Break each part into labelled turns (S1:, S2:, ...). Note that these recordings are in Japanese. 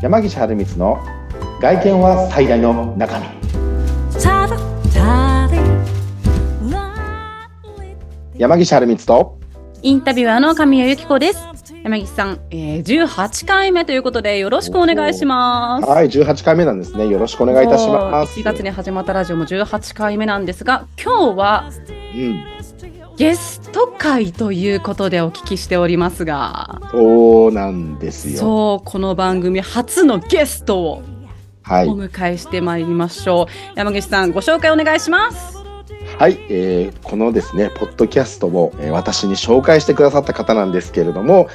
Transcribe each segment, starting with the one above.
S1: 山岸春光の外見は最大の中身山岸春光と
S2: インタビュアーの神谷由紀子です。山岸さん、えー、18回目ということでよろしくお願いします。
S1: はい18回目なんですねよろしくお願いいたします
S2: 1月に始まったラジオも18回目なんですが、今日は
S1: うん
S2: ゲスト会ということでお聞きしておりますが、
S1: そうなんですよ
S2: そう、この番組初のゲストを
S1: はい
S2: お迎えしてまいりましょう。山岸さん、ご紹介お願いします。
S1: はい、えーこのですね、ポッドキャストを、えー私に紹介してくださった方なんですけれども、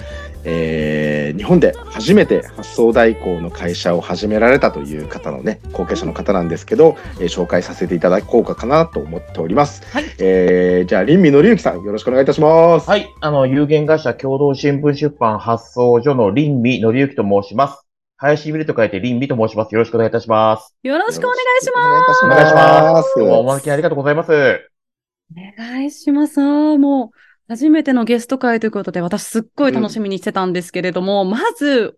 S1: えー日本で初めて発送代行の会社を始められたという方のね、後継者の方なんですけど、えー紹介させていただこうかなと思っております。
S2: はい
S1: えーじゃあ、林見紀之さん、よろしくお願いいたします。
S3: はい。あの、有限会社共同新聞出版発送所の林美則之と申します。林見ると書いて林美と申します。よろしくお願いいたします。
S2: よろしくお願いし
S1: お
S2: ます。
S1: 願いします。
S3: 今日はお招きありがとうございます。
S2: お願いします。もう、初めてのゲスト会ということで、私すっごい楽しみにしてたんですけれども、まず、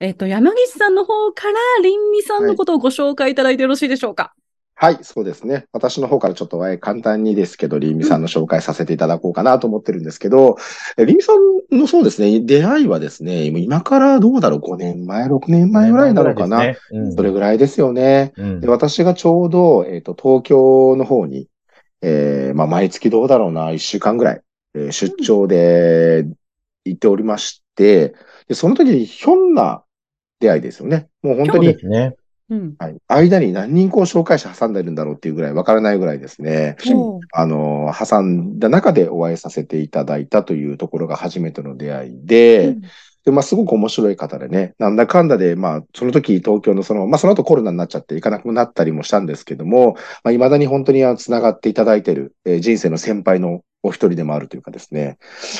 S2: えっ、と、山岸さんの方から、りんみさんのことをご紹介いただいてよろしいでしょうか？
S1: はい、そうですね。私の方からちょっとえー簡単にですけど、リンミさんの紹介させていただこうかなと思ってるんですけど、えリンミさんのそうですね、出会いはですね、今からどうだろう、5年前、6年前ぐらいなのかな？
S3: ですね
S1: それぐらいですよね。
S3: うん
S1: で、私がちょうど、えっ、と、東京の方に、えーまあ、毎月どうだろうな、1週間ぐらい、えー出張で行っておりまして、で、その時にひょんな出会いですよね。もう本当
S3: そう
S1: に
S3: ですね。
S2: うん。
S1: はい。間に何人こう紹介者挟んでるんだろうっていうぐらいわからないぐらいですね。あの、挟んだ中でお会いさせていただいたというところが初めての出会いで、で、まあ、すごく面白い方でね、なんだかんだで、まあ、その時東京のその、まあ、その後コロナになっちゃって行かなくなったりもしたんですけども、まあ、未だに本当にあの繋がっていただいている、えー人生の先輩のお一人でもあるというかですね、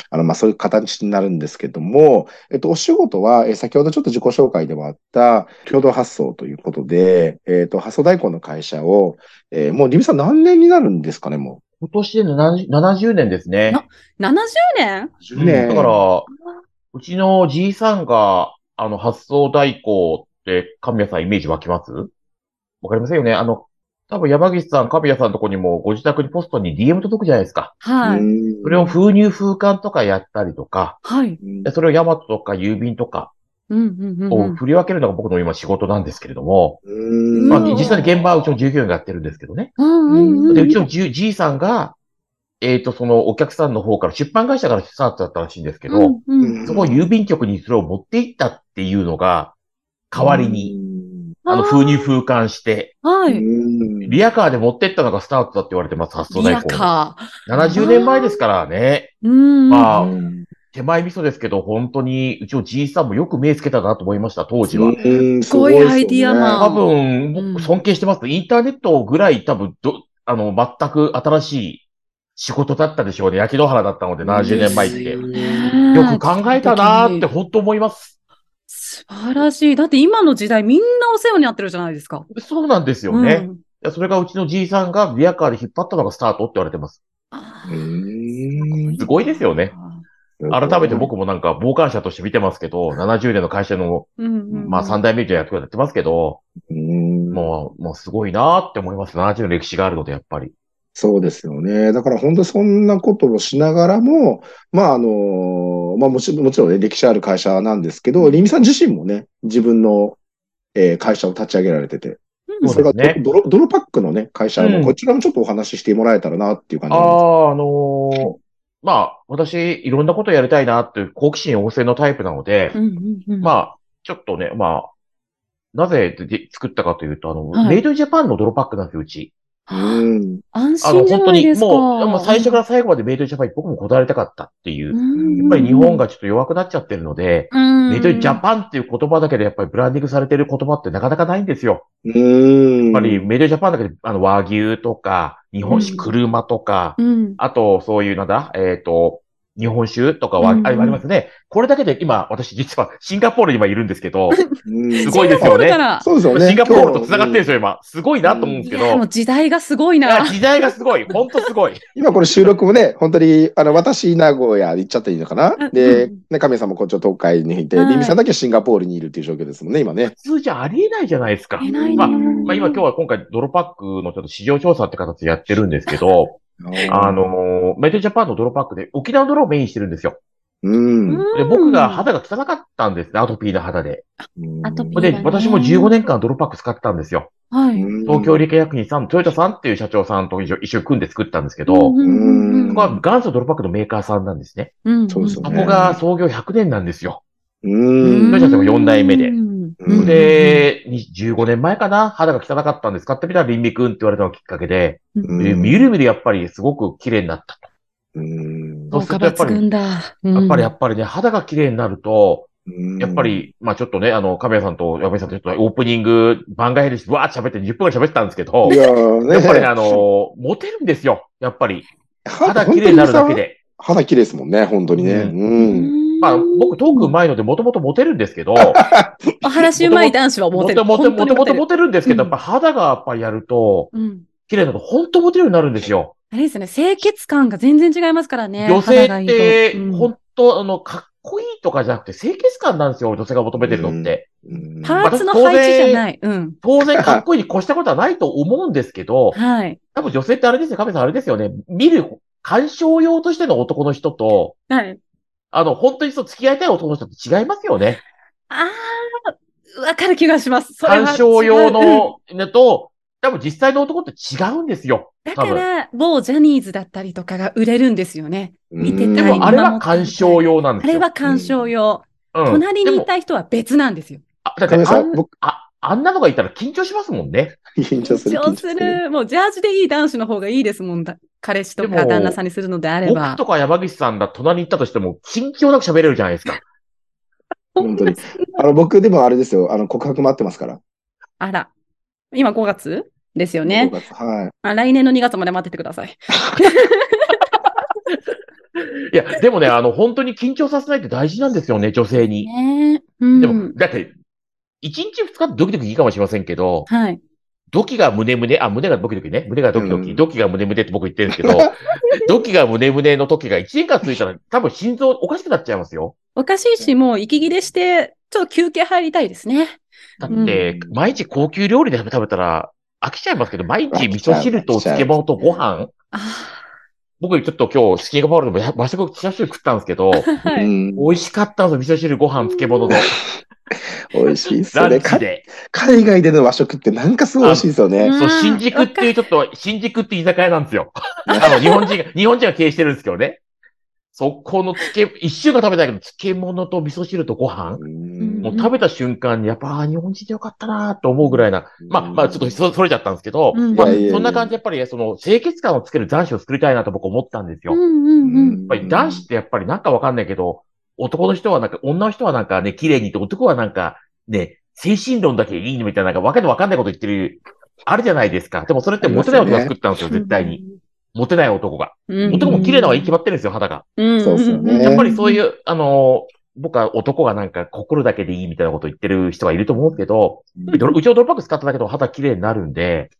S1: あの、まあ、そういう形になるんですけども、えっと、お仕事は、えー先ほどちょっと自己紹介でもあった、共同発送ということで、えっと、発送代行の会社を、えーもう、リミさん何年になるんですかね、も
S3: 今年で70 70年ですね。
S2: な70年
S1: う。10
S3: うん？
S1: 年。
S3: だから、うちのじいさんが、あの、発送代行って、神谷さんイメージ湧きます？わかりませんよね。あの、多分山岸さん、神谷さんのとこにも、ご自宅にポストに DM 届くじゃないですか。
S2: はい。
S1: うん
S3: それを封入封刊とかやったりとか、
S2: はい。
S3: それをヤマトとか郵便とか
S2: うんうんうんうん。
S3: を振り分けるのが僕の今仕事なんですけれども、
S1: うん
S3: まあ
S2: うん
S3: 実際に現場はうちの従業員がやってるんですけどね。
S2: うんうんうん。
S3: で、うちのじゅじいさんが、えっ、と、そのお客さんの方から、出版会社からスタートだったらしいんですけど、
S2: うんうん
S3: そこを郵便局にそれを持っていったっていうのが、代わりに、あの、
S2: あー
S3: 封入封刊して、
S1: う
S2: はい。
S1: ん
S3: リアカーで持ってったのがスタートだって言われてます、発送
S2: リア
S3: 代行。
S2: カ
S3: 70年前ですからね。
S2: ー。うん。
S3: まあ
S1: うん
S3: 手前味噌ですけど、本当に、うちのじいさんもよく目つけたなと思いました、当時は。
S1: うん
S2: すごいアイディアマン
S3: 多分、尊敬してます。インターネットぐらい多分、ど、あの、全く新しい仕事だったでしょうね。焼き野原だったので、70年前って。よく考えたなーって本当思います。
S2: 素晴らしい。だって今の時代みんなお世話になってるじゃないですか。
S3: そうなんですよね。
S2: うん
S3: いやそれがうちのじいさんがリアカーで引っ張ったのがスタートって言われてます。すごいですよね。改めて僕もなんか傍観者として見てますけど、70年の会社の、まあ3代目じゃやってますけど、
S1: うん
S3: もう、もうすごいなーって思います。70の歴史があるので、やっぱり。
S1: そうですよね。だから本当そんなことをしながらも、まああの、まあもちもちろんね、歴史ある会社なんですけど、リミさん自身もね、自分の、えー会社を立ち上げられてて、
S2: うん。
S1: それがドロドロパックのね、会社も、
S3: うん。
S1: こちらもちょっとお話ししてもらえたらなっていう感じ
S3: あ
S1: なんです。
S3: あ、あのーまあ、私、いろんなことやりたいなっていう好奇心旺盛のタイプなので、
S2: うんうんうん。
S3: まあ、ちょっとね、まあ、なぜで作ったかというと、あの、
S2: はい。
S3: メイドインジャパンのドロパックなんですよ、うち。
S1: うん。
S2: 安
S3: あの、
S2: 心じゃ
S3: 本当に、
S2: ないですか。
S3: もう、もう最初から最後までメイドインジャパンに僕もこだわりたかったっていう。やっぱり日本
S2: が、
S3: がちょっと弱くなっちゃってるので、
S2: メ
S3: メイドインジャパンっていう言葉だけでやっぱりブランディングされてる言葉ってなかなかないんですよ。
S1: うん。
S3: やっぱりメイドインジャパンだけで、あの、和牛とか、日本
S2: うん
S3: 酒車とか、
S2: うん。
S3: あと、そういう、なんだ、えっ、と、日本酒とかはあ
S2: うんうん
S3: ありますね。これだけで今、私実は シンガポールに今いるんですけど、
S1: うん
S3: すごいですよね
S2: シンガポールから
S1: そうですよね。
S3: シンガポールと繋がってるんです
S1: よ。
S3: よ、今。すごいなと思うんですけど。
S2: いや、もう時代がすごいな。
S3: 時代がすごい。ほんとすごい。
S1: 今これ収録もね、本当に、あの、私、名古屋行っちゃっていいのかな？
S2: うん
S1: で
S2: うん、
S1: ね、神谷さんもこっちの東海にいて、
S2: はい
S1: リミさんだけシンガポールにいるっていう状況ですもんね、今ね
S3: 普。通じゃありえないじゃないですか。
S2: いないね
S3: まあ、まあ今今日は今回ドロパックのちょっと市場調査って形でやってるんですけど、あのーメイドジャパンのドロパックで沖縄の泥をメインにしてるんですよ。
S1: うん。
S3: で、僕が肌が汚かったんですね、アトピーな肌で。
S2: アトピー
S3: で、私も15年間ドロパック使ってたんですよ。
S2: はい。
S3: 東京理系薬品さん、トヨタさんっていう社長さんと一緒一緒に組んで作ったんですけど、
S2: うん
S3: こは元祖ドロパックのメーカーさんなんですね。
S2: うん
S1: そうですよね
S3: そこが創業100年なんですよ。
S1: うん。
S3: トヨタさんが4代目で
S2: うん
S1: うん
S3: で、に15年前かな？肌が汚かったんです。使ってみたら倫理くんって言われたのがきっかけで、
S1: うん
S3: でみるみるやっぱりすごく綺麗になったと。
S1: うん。
S3: そうするとやっぱり。やっぱり、や
S2: っ
S3: っぱりね、肌が綺麗になると、
S1: うん
S3: やっぱ、り、まあちょっとね、あの、亀谷さんと山井さんとちょっとオープニング番外編でわーって喋って20分くらい喋ってたんですけど
S1: い、やーね、
S3: やっぱりね、あの、モテるんですよ。やっぱり。肌
S1: 肌
S3: 綺麗になるだけ。で。
S1: 肌綺麗ですもんね、本当にね。
S3: う
S1: うん。
S3: まあ僕トーク上手いのでもともとモテるんですけど、
S2: お話うまい男子はモテる。
S3: もともと、モ
S2: 本
S3: テるんですけど、
S2: うん
S3: やっぱ肌がやっぱりやると。綺麗だと本当モテるようになるんですよ。
S2: あれですね、清潔感が全然違いますからね。
S3: 女性って、
S2: うん
S3: 本当あの、かっこいいとかじゃなくて清潔感なんですよ、女性が求めてるのって。
S1: うん
S2: パーツの配置じゃない。うん。
S3: 当然かっこいいに越したことはないと思うんですけど、
S2: はい。
S3: 多分女性ってあれですよ、亀さんあれですよね。見る、鑑賞用としての男の人と、
S2: はい。
S3: あの、本当にそう付き合いたい男の人って違いますよね。
S2: あー、わかる気がします。それは違う
S3: 鑑賞用。の、のと、多分実際の男って違うんですよ。
S2: だ。から、某ジャニーズだったりとかが売れるんですよね。見てたい
S3: でもあれは鑑賞用なんですよ。
S2: あれは鑑賞用。
S3: うん
S2: 隣にいた人は別なんですよ。
S3: あだあ、あんなのがいたら緊張しますもんね。
S1: 緊張する。
S2: 緊張する。もうジャージでいい男子の方がいいですもんだ。彼氏とか旦那さんにするのであれ
S3: 僕
S2: ば。
S3: とか山口さんが隣に行ったとしても、緊張なく喋れるじゃないですか。
S1: 本当に。あの、僕でもあれですよ。あの、告白待ってますから。
S2: あら。今5月ですよね
S1: 5。月はい。
S2: あ来年の2月まで待っててください。
S3: いや、でもね、あの、本当に緊張させないって大事なんですよね、女性に。
S2: ねえ。うん。
S3: でも、だって、1日2日ってドキドキいいかもしれませんけど、
S2: はい。
S3: ドキが胸胸、あ、胸がドキドキね。胸がドキドキ、
S1: うん
S3: ドキが胸胸って僕言ってるんですけど、ドキが胸胸の時が1年間続いたら多分心臓おかしくなっちゃいますよ。
S2: おかしいし、もう息切れして、ちょっと休憩入りたいですね。
S3: だって、
S1: うん
S3: 毎日高級料理で食べたら飽きちゃいますけど、毎日味噌汁と漬物とご飯
S2: あ
S3: 僕ちょっと今日スキンガポールの和食、チャーシュー食ったんですけど、
S2: あ。はい。
S1: うん
S3: 美味しかったんですよ。味噌汁、ご飯、漬物の。
S1: 美味しいっす
S3: ラ
S1: よね。海外での和食ってなんかすごい美味しいですよね。
S2: うん
S3: そう、新宿っていうちょっと、新宿っていう居酒屋なんですよ。あの、日本人が、日本人が経営してるんですけどね。そこの漬け、一週間食べたけど、漬物と味噌汁とご飯
S1: うん
S3: もう食べた瞬間に、やっぱ、日本人でよかったなと思うぐらいな。まあ、まあ、ちょっとそそれちゃったんですけど、
S2: うん
S3: まあそんな感じで、やっぱり、その、清潔感をつける男子を作りたいなと僕思ったんですよ。
S2: うん
S3: やっ。ぱり男子ってやっぱりなんかわかんないけど、男の人はなんか、女の人はなんかね、綺麗にって、男はなんか、ね、精神論だけいいのみたいな、なんかわけのわかんないこと言ってる、あるじゃないですか。でもそれってモテない男が作ったんですよ、絶対に。モテない男が。
S2: うん。
S3: 男も綺麗な方がいいに決まってるんですよ、肌が。
S2: うん。
S1: そうっすよね
S3: やっぱりそういう、あのー僕は男がなんか心だけでいいみたいなこと言ってる人がいると思うけど、うちのドロップバッグ使っただけでも肌綺麗になるんで、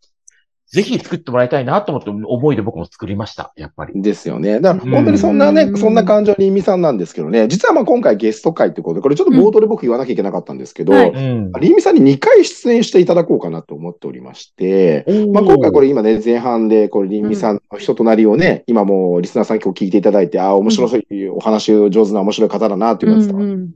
S3: ぜひ作ってもらいたいなと思って思いで僕も作りました、やっぱり。
S1: ですよね。だから本当にそんなね、
S2: うん
S1: そんな感情にみさんなんですけどね、実はまあ今回ゲスト会ってことで、これちょっと冒頭で僕言わなきゃいけなかったんですけど。りん。みさんに2回出演していただこうかなと思っておりまして、まあ、今回こ
S3: れ、
S1: れ今ね、前半で、これ、りんみさんの人となりをね、今もうリスナーさん今日聞いていただいて、ああ、面白い、お話上手な面白い方だなっていうのが伝わる。
S2: うん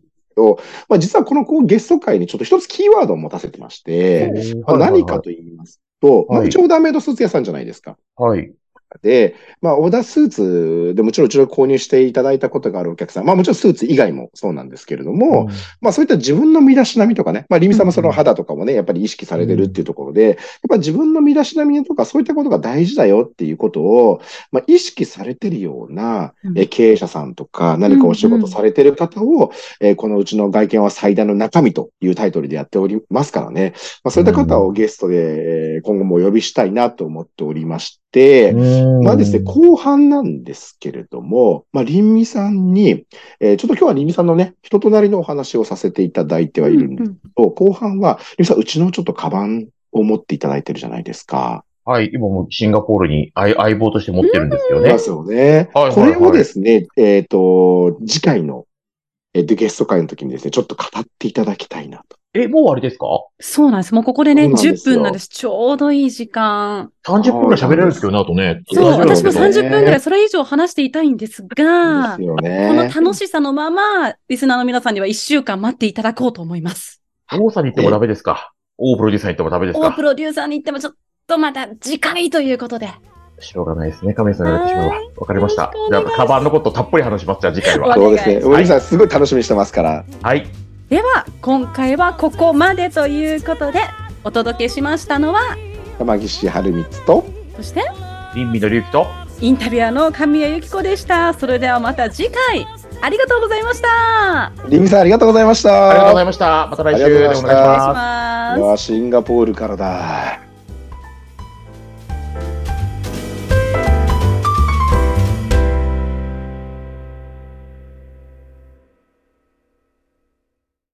S1: まあ、実はこのこうゲスト会にちょっと一つキーワードを持たせてまして、まあ、何かと言いますと、まあ、
S3: はいう
S1: ちオーダーメイドスーツ屋さんじゃないですか。
S3: はい。
S1: で、まあ、オーダースーツでもちろんうちの購入していただいたことがあるお客さん、まあもちろんスーツ以外もそうなんですけれども、まあそういった自分の身だしなみとかね、まあリミさんもその肌とかもね、やっぱり意識されてるっていうところで、やっぱ自分の身だしなみとかそういったことが大事だよっていうことを、まあ意識されてるような
S2: うん
S1: え経営者さんとか何かお仕事されてる方を、えーこのうちの外見は最大の中身というタイトルでやっておりますからね。まあそういった方をゲストでえー今後もお呼びしたいなと思っておりましまあですね、後半なんですけれども、まあ、凛美さんに、えーちょっと今日は凛美さんのね、人となりのお話をさせていただいてはいるんですけど、後半は、凛美さん、うちのちょっとカバンを持っていただいてるじゃないですか。
S3: はい、今もシンガポールに相相棒として持ってるんですよね
S1: いま。すよね。
S3: はいはいはい
S1: これをですね、えっ、と、次回の、えーでゲスト会の時にですね、ちょっと語っていただきたいなと。
S3: え、もうあれですか？
S2: そうなんです。もうここでね、10
S1: ですよ
S2: 分なんです。ちょうどいい時間。
S3: ?30 分ぐらい喋れるんですけどね、あとね。
S2: そう、私も
S1: ですね
S2: 30分ぐらいそれ以上話していたいんですが、
S1: ですよ
S2: この
S1: ね。
S2: 楽しさのまま、リスナーの皆さんには1週間待っていただこうと思います。
S3: 王さんに行ってもダメですか？王プロデューサーに行ってもダメですか？
S2: 大プロデューサーに行ってもちょっとまた次回ということで。
S3: しょうがないですね。亀井さんがやってしまうわ。わかりました。じゃあ、カバンのことたっぷり話します。じゃあ次回は。
S2: わ
S1: そうですね。
S2: お願い
S1: さん、すごい楽しみにしてますから。
S3: はい。
S2: では、今回はここまでということで、お届けしましたのは、
S1: 山岸春光と、
S2: そして、
S3: リンミの隆起と、
S2: インタビュアーの神谷由紀子でした。それではまた次回、ありがとうございました。
S1: りみさんありがとうございました。
S3: ありがとうございました。また来週でお願いし
S1: ありがとうございました
S3: ます。
S2: お願いします
S1: い。やシンガポールからだ。